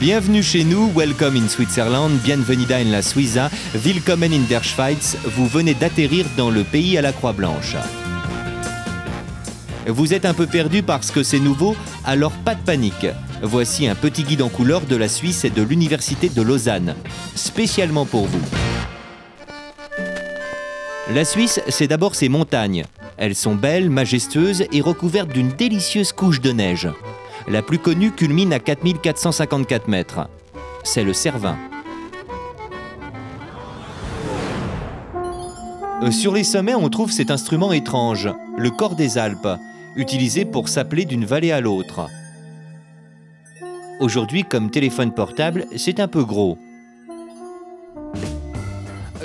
Bienvenue chez nous, welcome in Switzerland, bienvenida in la Suiza, willkommen in der Schweiz, vous venez d'atterrir dans le pays à la croix blanche. Vous êtes un peu perdu parce que c'est nouveau, alors pas de panique. Voici un petit guide en couleur de la Suisse et de l'Université de Lausanne, spécialement pour vous. La Suisse, c'est d'abord ses montagnes. Elles sont belles, majestueuses et recouvertes d'une délicieuse couche de neige. La plus connue culmine à 4454 mètres. C'est le Cervin. Euh, Sur les sommets, on trouve cet instrument étrange, le corps des Alpes, utilisé pour s'appeler d'une vallée à l'autre. Aujourd'hui, comme téléphone portable, c'est un peu gros.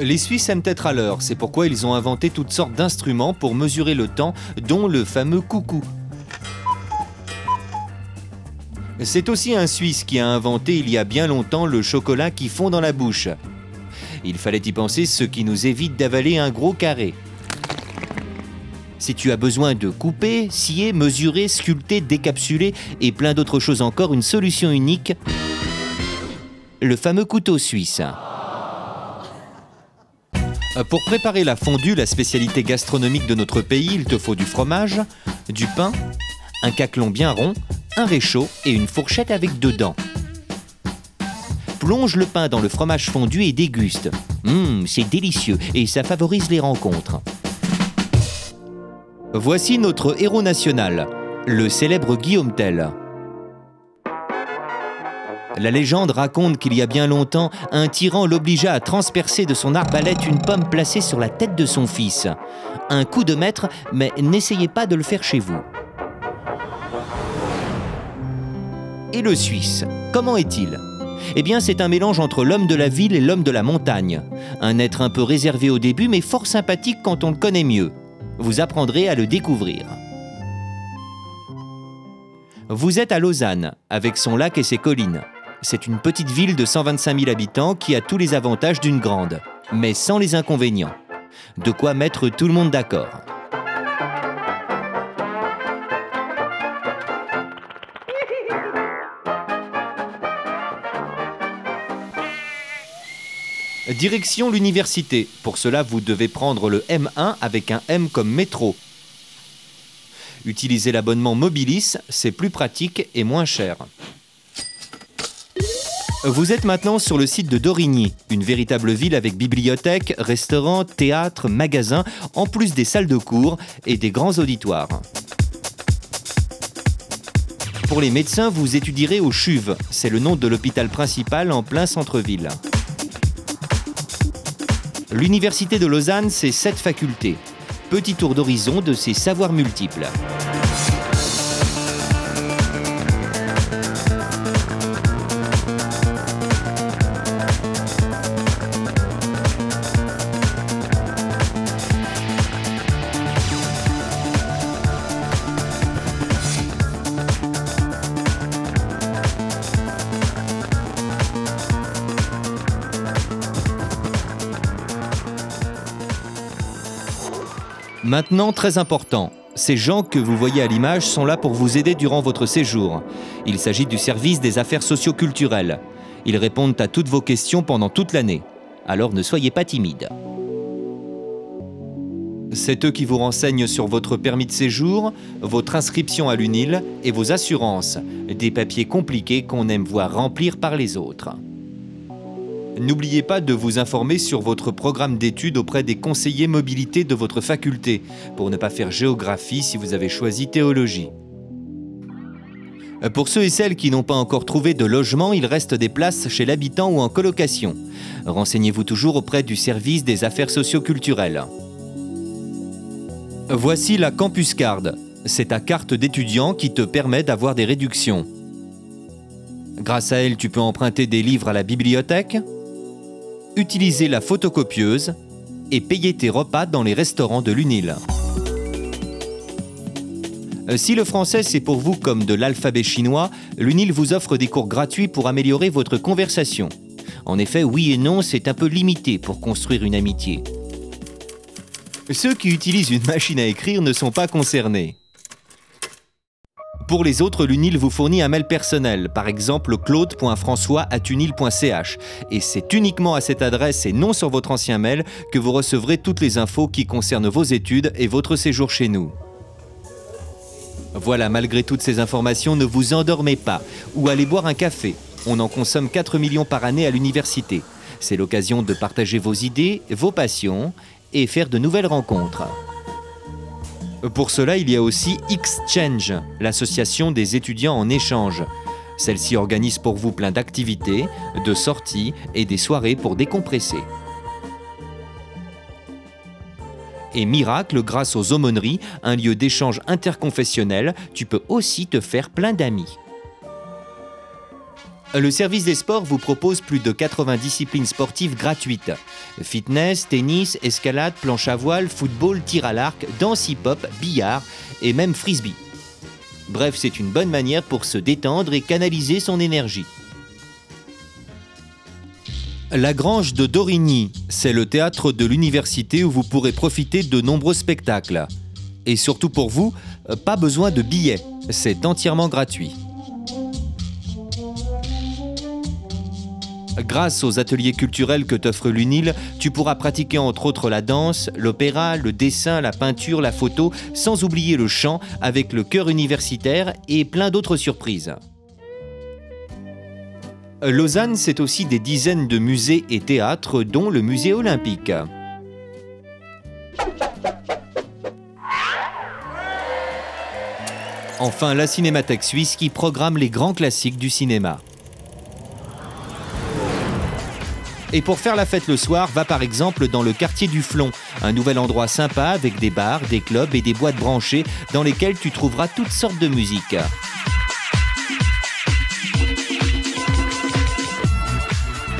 Les Suisses aiment être à l'heure, c'est pourquoi ils ont inventé toutes sortes d'instruments pour mesurer le temps, dont le fameux coucou. C'est aussi un Suisse qui a inventé il y a bien longtemps le chocolat qui fond dans la bouche. Il fallait y penser, ce qui nous évite d'avaler un gros carré. Si tu as besoin de couper, scier, mesurer, sculpter, décapsuler et plein d'autres choses encore, une solution unique, le fameux couteau suisse. Pour préparer la fondue, la spécialité gastronomique de notre pays, il te faut du fromage, du pain, un caclon bien rond, un réchaud et une fourchette avec deux dents. Plonge le pain dans le fromage fondu et déguste. Hum, c'est délicieux et ça favorise les rencontres. Voici notre héros national, le célèbre Guillaume Tell. La légende raconte qu'il y a bien longtemps, un tyran l'obligea à transpercer de son arbalète une pomme placée sur la tête de son fils. Un coup de maître, mais n'essayez pas de le faire chez vous. Et le Suisse, comment est-il? Eh bien, c'est un mélange entre l'homme de la ville et l'homme de la montagne. Un être un peu réservé au début, mais fort sympathique quand on le connaît mieux. Vous apprendrez à le découvrir. Vous êtes à Lausanne, avec son lac et ses collines. C'est une petite ville de 125 000 habitants qui a tous les avantages d'une grande, mais sans les inconvénients. De quoi mettre tout le monde d'accord. Direction l'université. Pour cela, vous devez prendre le M1 avec un M comme métro. Utilisez l'abonnement Mobilis, c'est plus pratique et moins cher. Vous êtes maintenant sur le site de Dorigny, une véritable ville avec bibliothèque, restaurant, théâtre, magasin, en plus des salles de cours et des grands auditoires. Pour les médecins, vous étudierez au CHUV, c'est le nom de l'hôpital principal en plein centre-ville. L'Université de Lausanne, c'est sept facultés. Petit tour d'horizon de ses savoirs multiples. Maintenant, très important, ces gens que vous voyez à l'image sont là pour vous aider durant votre séjour. Il s'agit du service des affaires socioculturelles. Ils répondent à toutes vos questions pendant toute l'année. Alors ne soyez pas timide. C'est eux qui vous renseignent sur votre permis de séjour, votre inscription à l'UNIL et vos assurances, des papiers compliqués qu'on aime voir remplir par les autres. N'oubliez pas de vous informer sur votre programme d'études auprès des conseillers mobilité de votre faculté, pour ne pas faire géographie si vous avez choisi théologie. Pour ceux et celles qui n'ont pas encore trouvé de logement, il reste des places chez l'habitant ou en colocation. Renseignez-vous toujours auprès du service des affaires socioculturelles. Voici la Campus Card. C'est ta carte d'étudiant qui te permet d'avoir des réductions. Grâce à elle, tu peux emprunter des livres à la bibliothèque, utiliser la photocopieuse et payer tes repas dans les restaurants de l'UNIL. Euh, Si le français c'est pour vous comme de l'alphabet chinois, l'UNIL vous offre des cours gratuits pour améliorer votre conversation. En effet, oui et non, c'est un peu limité pour construire une amitié. Ceux qui utilisent une machine à écrire ne sont pas concernés. Pour les autres, l'UNIL vous fournit un mail personnel, par exemple claude.françois.unil.ch. Et c'est uniquement à cette adresse et non sur votre ancien mail que vous recevrez toutes les infos qui concernent vos études et votre séjour chez nous. Voilà, malgré toutes ces informations, ne vous endormez pas ou allez boire un café. On en consomme 4 millions par année à l'université. C'est l'occasion de partager vos idées, vos passions et faire de nouvelles rencontres. Pour cela, il y a aussi Exchange, l'association des étudiants en échange. Celle-ci organise pour vous plein d'activités, de sorties et des soirées pour décompresser. Et miracle, grâce aux aumôneries, un lieu d'échange interconfessionnel, tu peux aussi te faire plein d'amis. Le service des sports vous propose plus de 80 disciplines sportives gratuites. Fitness, tennis, escalade, planche à voile, football, tir à l'arc, danse hip-hop, billard et même frisbee. Bref, c'est une bonne manière pour se détendre et canaliser son énergie. La Grange de Dorigny, c'est le théâtre de l'université où vous pourrez profiter de nombreux spectacles. Et surtout pour vous, pas besoin de billets, c'est entièrement gratuit. Grâce aux ateliers culturels que t'offre l'UNIL, tu pourras pratiquer entre autres la danse, l'opéra, le dessin, la peinture, la photo, sans oublier le chant avec le chœur universitaire et plein d'autres surprises. Lausanne, c'est aussi des dizaines de musées et théâtres, dont le musée olympique. Enfin, la Cinémathèque suisse qui programme les grands classiques du cinéma. Et pour faire la fête le soir, va par exemple dans le quartier du Flon, un nouvel endroit sympa avec des bars, des clubs et des boîtes branchées dans lesquelles tu trouveras toutes sortes de musique.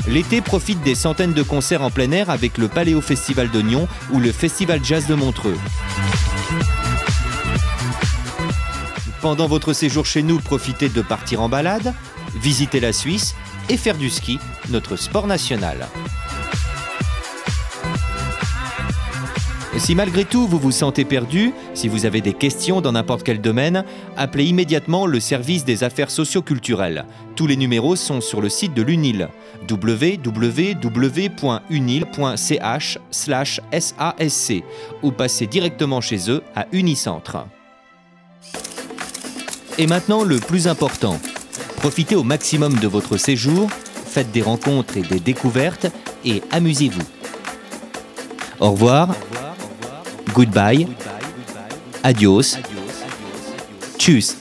L'été profite des centaines de concerts en plein air avec le Paléo Festival Nyon ou le Festival Jazz de Montreux. Pendant votre séjour chez nous, profitez de partir en balade, visiter la Suisse et faire du ski, notre sport national. Si malgré tout vous vous sentez perdu, si vous avez des questions dans n'importe quel domaine, appelez immédiatement le service des affaires socioculturelles. Tous les numéros sont sur le site de l'UNIL www.unil.ch/sasc ou passez directement chez eux à Unicentre. Et maintenant le plus important, Profitez au maximum de votre séjour, faites des rencontres et des découvertes et amusez-vous. Au revoir, goodbye, adios, tchuss.